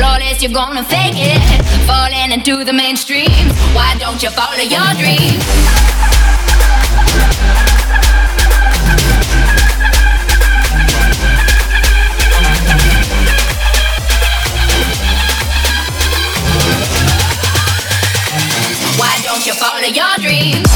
flawless, you're gonna fake it. Falling into the mainstream. Why don't you follow your dreams? Why don't you follow your dreams?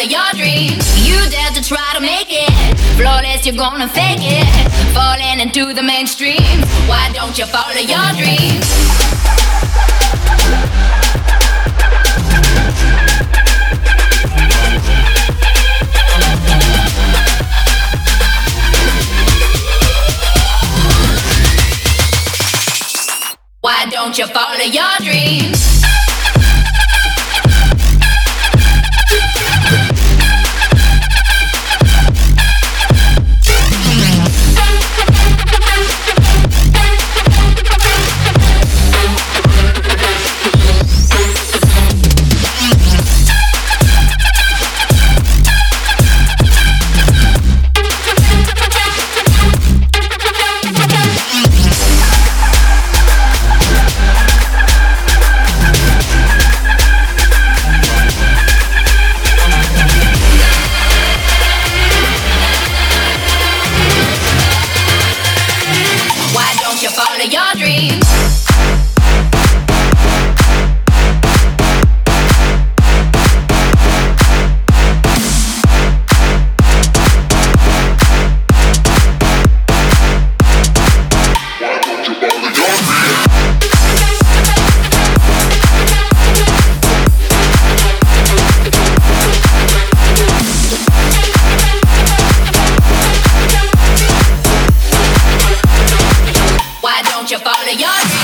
You follow your dreams? You dare to try to make it flawless, you're gonna fake it. Falling into the mainstream. Why don't you follow your dreams? Why don't you follow your dreams? You Follow all of